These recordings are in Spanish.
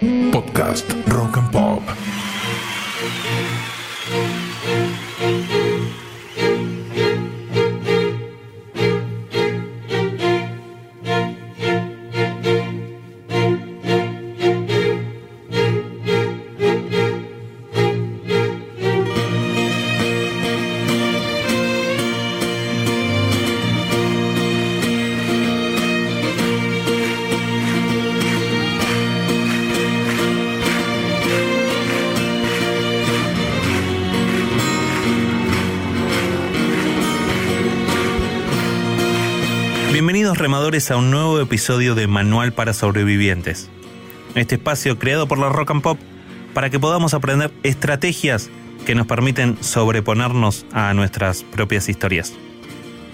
Podcast Rock and Bienvenidos remadores a un nuevo episodio de Manual para Sobrevivientes. Este espacio creado por la Rock and Pop para que podamos aprender estrategias que nos permiten sobreponernos a nuestras propias historias.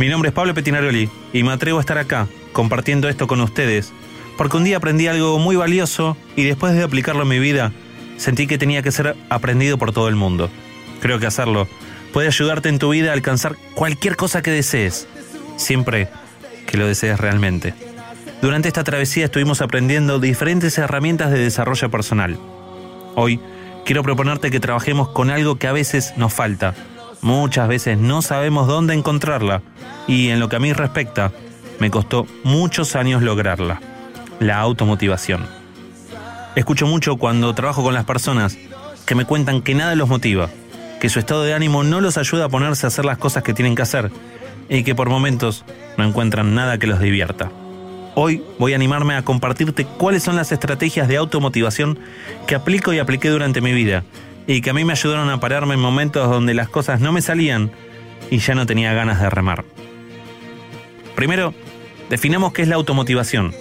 Mi nombre es Pablo Petinaroli y me atrevo a estar acá compartiendo esto con ustedes porque un día aprendí algo muy valioso y después de aplicarlo en mi vida sentí que tenía que ser aprendido por todo el mundo. Creo que hacerlo puede ayudarte en tu vida a alcanzar cualquier cosa que desees, siempre que lo desees realmente. Durante esta travesía estuvimos aprendiendo diferentes herramientas de desarrollo personal. Hoy quiero proponerte que trabajemos con algo que a veces nos falta. Muchas veces no sabemos dónde encontrarla y en lo que a mí respecta, me costó muchos años lograrla. La automotivación. Escucho mucho cuando trabajo con las personas que me cuentan que nada los motiva, que su estado de ánimo no los ayuda a ponerse a hacer las cosas que tienen que hacer y que por momentos no encuentran nada que los divierta. Hoy voy a animarme a compartirte cuáles son las estrategias de automotivación que aplico y apliqué durante mi vida y que a mí me ayudaron a pararme en momentos donde las cosas no me salían y ya no tenía ganas de remar. Primero, definamos qué es la automotivación.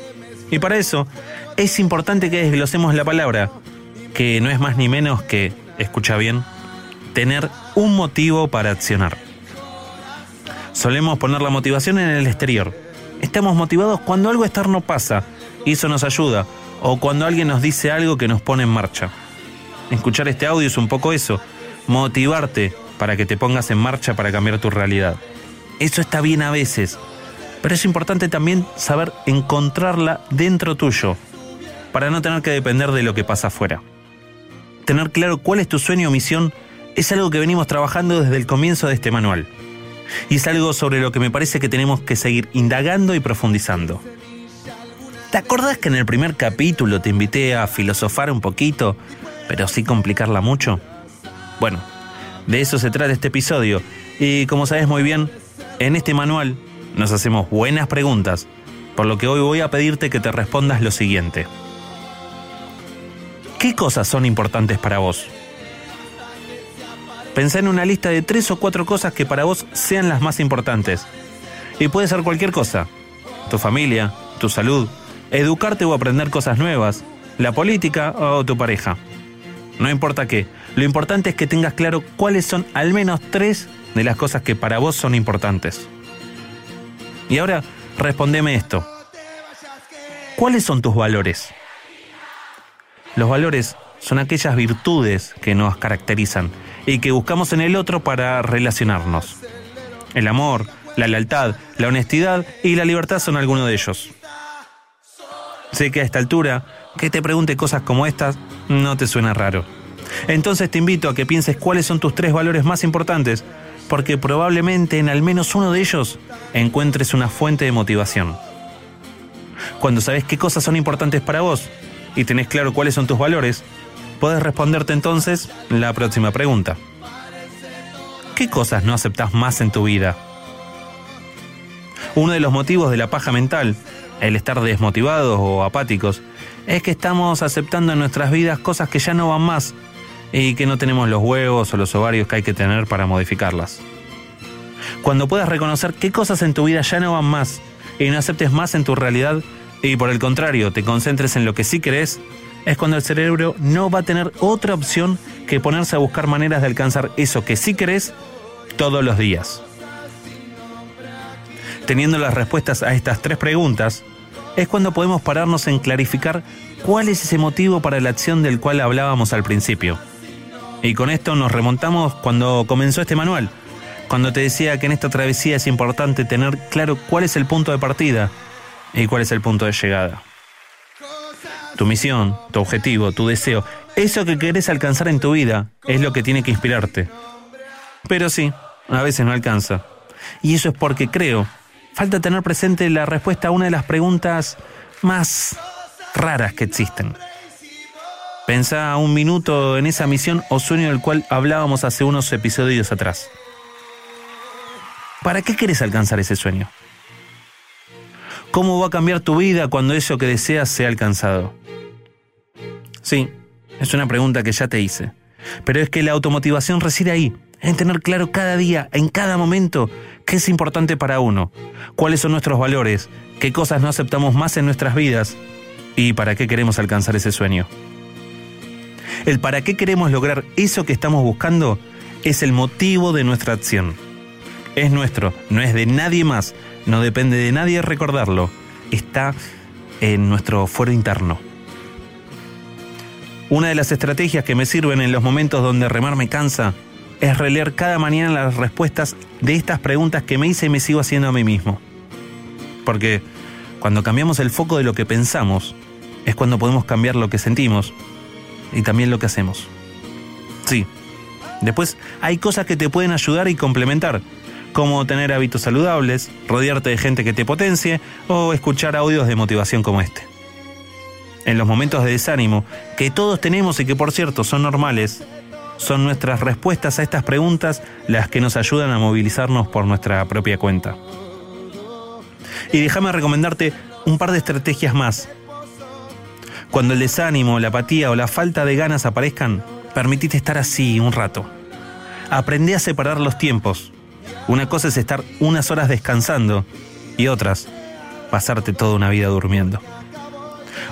Y para eso es importante que desglosemos la palabra, que no es más ni menos que, escucha bien, tener un motivo para accionar. Solemos poner la motivación en el exterior. Estamos motivados cuando algo externo pasa y eso nos ayuda, o cuando alguien nos dice algo que nos pone en marcha. Escuchar este audio es un poco eso, motivarte para que te pongas en marcha para cambiar tu realidad. Eso está bien a veces, pero es importante también saber encontrarla dentro tuyo, para no tener que depender de lo que pasa afuera. Tener claro cuál es tu sueño o misión es algo que venimos trabajando desde el comienzo de este manual. Y es algo sobre lo que me parece que tenemos que seguir indagando y profundizando. ¿Te acordás que en el primer capítulo te invité a filosofar un poquito, pero sin complicarla mucho? Bueno, de eso se trata este episodio. Y como sabes muy bien, en este manual nos hacemos buenas preguntas, por lo que hoy voy a pedirte que te respondas lo siguiente. ¿Qué cosas son importantes para vos? Pensá en una lista de tres o cuatro cosas que para vos sean las más importantes. Y puede ser cualquier cosa. Tu familia, tu salud, educarte o aprender cosas nuevas, la política o tu pareja. No importa qué, lo importante es que tengas claro cuáles son al menos tres de las cosas que para vos son importantes. Y ahora, respondeme esto. ¿Cuáles son tus valores? Los valores son aquellas virtudes que nos caracterizan y que buscamos en el otro para relacionarnos. El amor, la lealtad, la honestidad y la libertad son algunos de ellos. Sé que a esta altura, que te pregunte cosas como estas no te suena raro. Entonces te invito a que pienses cuáles son tus tres valores más importantes, porque probablemente en al menos uno de ellos encuentres una fuente de motivación. Cuando sabes qué cosas son importantes para vos y tenés claro cuáles son tus valores, Puedes responderte entonces la próxima pregunta. ¿Qué cosas no aceptas más en tu vida? Uno de los motivos de la paja mental, el estar desmotivados o apáticos, es que estamos aceptando en nuestras vidas cosas que ya no van más y que no tenemos los huevos o los ovarios que hay que tener para modificarlas. Cuando puedas reconocer qué cosas en tu vida ya no van más y no aceptes más en tu realidad y por el contrario te concentres en lo que sí crees, es cuando el cerebro no va a tener otra opción que ponerse a buscar maneras de alcanzar eso que sí querés todos los días. Teniendo las respuestas a estas tres preguntas, es cuando podemos pararnos en clarificar cuál es ese motivo para la acción del cual hablábamos al principio. Y con esto nos remontamos cuando comenzó este manual, cuando te decía que en esta travesía es importante tener claro cuál es el punto de partida y cuál es el punto de llegada. Tu misión, tu objetivo, tu deseo, eso que querés alcanzar en tu vida es lo que tiene que inspirarte. Pero sí, a veces no alcanza. Y eso es porque creo, falta tener presente la respuesta a una de las preguntas más raras que existen. Pensá un minuto en esa misión o sueño del cual hablábamos hace unos episodios atrás. ¿Para qué quieres alcanzar ese sueño? ¿Cómo va a cambiar tu vida cuando eso que deseas sea alcanzado? Sí, es una pregunta que ya te hice. Pero es que la automotivación reside ahí, en tener claro cada día, en cada momento, qué es importante para uno, cuáles son nuestros valores, qué cosas no aceptamos más en nuestras vidas y para qué queremos alcanzar ese sueño. El para qué queremos lograr eso que estamos buscando es el motivo de nuestra acción. Es nuestro, no es de nadie más, no depende de nadie recordarlo, está en nuestro fuero interno. Una de las estrategias que me sirven en los momentos donde remar me cansa es releer cada mañana las respuestas de estas preguntas que me hice y me sigo haciendo a mí mismo. Porque cuando cambiamos el foco de lo que pensamos, es cuando podemos cambiar lo que sentimos y también lo que hacemos. Sí. Después hay cosas que te pueden ayudar y complementar, como tener hábitos saludables, rodearte de gente que te potencie o escuchar audios de motivación como este. En los momentos de desánimo, que todos tenemos y que por cierto son normales, son nuestras respuestas a estas preguntas las que nos ayudan a movilizarnos por nuestra propia cuenta. Y déjame recomendarte un par de estrategias más cuando el desánimo, la apatía o la falta de ganas aparezcan, permitite estar así un rato. Aprende a separar los tiempos. Una cosa es estar unas horas descansando y otras, pasarte toda una vida durmiendo.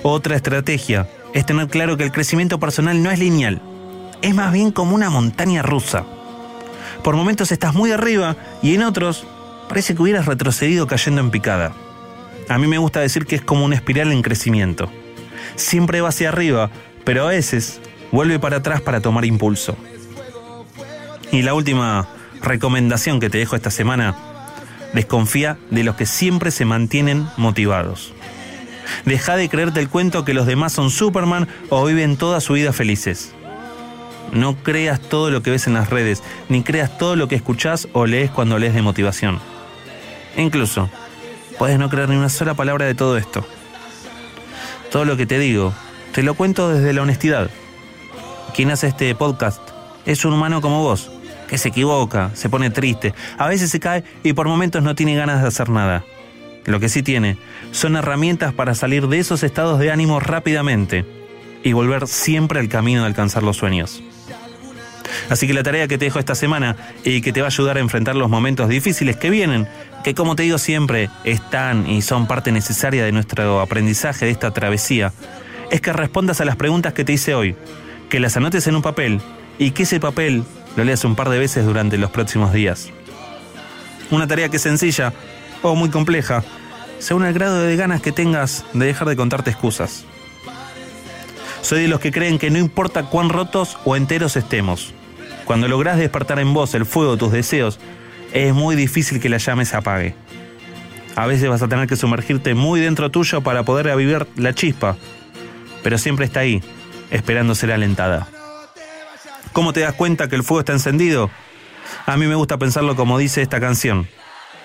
Otra estrategia es tener claro que el crecimiento personal no es lineal, es más bien como una montaña rusa. Por momentos estás muy arriba y en otros parece que hubieras retrocedido cayendo en picada. A mí me gusta decir que es como una espiral en crecimiento siempre va hacia arriba, pero a veces vuelve para atrás para tomar impulso. Y la última recomendación que te dejo esta semana, desconfía de los que siempre se mantienen motivados. Deja de creerte el cuento que los demás son Superman o viven toda su vida felices. No creas todo lo que ves en las redes, ni creas todo lo que escuchás o lees cuando lees de motivación. incluso, puedes no creer ni una sola palabra de todo esto. Todo lo que te digo, te lo cuento desde la honestidad. Quien hace este podcast es un humano como vos, que se equivoca, se pone triste, a veces se cae y por momentos no tiene ganas de hacer nada. Lo que sí tiene son herramientas para salir de esos estados de ánimo rápidamente y volver siempre al camino de alcanzar los sueños. Así que la tarea que te dejo esta semana y que te va a ayudar a enfrentar los momentos difíciles que vienen, que como te digo siempre, están y son parte necesaria de nuestro aprendizaje de esta travesía, es que respondas a las preguntas que te hice hoy, que las anotes en un papel y que ese papel lo leas un par de veces durante los próximos días. Una tarea que es sencilla o muy compleja, según el grado de ganas que tengas de dejar de contarte excusas. Soy de los que creen que no importa cuán rotos o enteros estemos, cuando lográs despertar en vos el fuego de tus deseos, es muy difícil que la llama se apague. A veces vas a tener que sumergirte muy dentro tuyo para poder revivir la chispa, pero siempre está ahí, esperando ser alentada. ¿Cómo te das cuenta que el fuego está encendido? A mí me gusta pensarlo como dice esta canción.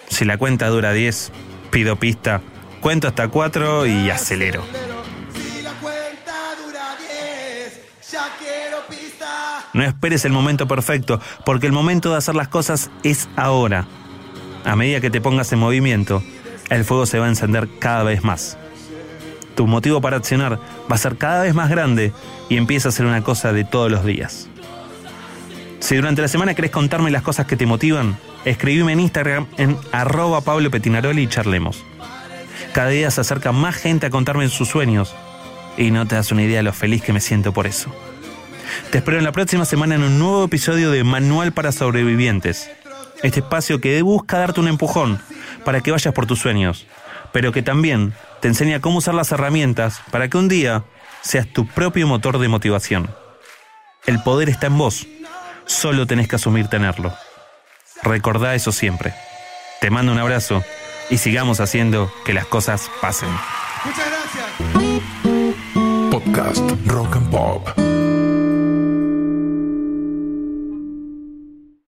Si la cuenta dura 10, pido pista, cuento hasta 4 y acelero. No esperes el momento perfecto, porque el momento de hacer las cosas es ahora. A medida que te pongas en movimiento, el fuego se va a encender cada vez más. Tu motivo para accionar va a ser cada vez más grande y empieza a ser una cosa de todos los días. Si durante la semana querés contarme las cosas que te motivan, escribime en Instagram en arroba Pablo Petinaroli y charlemos. Cada día se acerca más gente a contarme sus sueños y no te das una idea de lo feliz que me siento por eso. Te espero en la próxima semana en un nuevo episodio de Manual para Sobrevivientes. Este espacio que busca darte un empujón para que vayas por tus sueños, pero que también te enseña cómo usar las herramientas para que un día seas tu propio motor de motivación. El poder está en vos, solo tenés que asumir tenerlo. Recordá eso siempre. Te mando un abrazo y sigamos haciendo que las cosas pasen. Muchas gracias. Podcast Rock and Pop.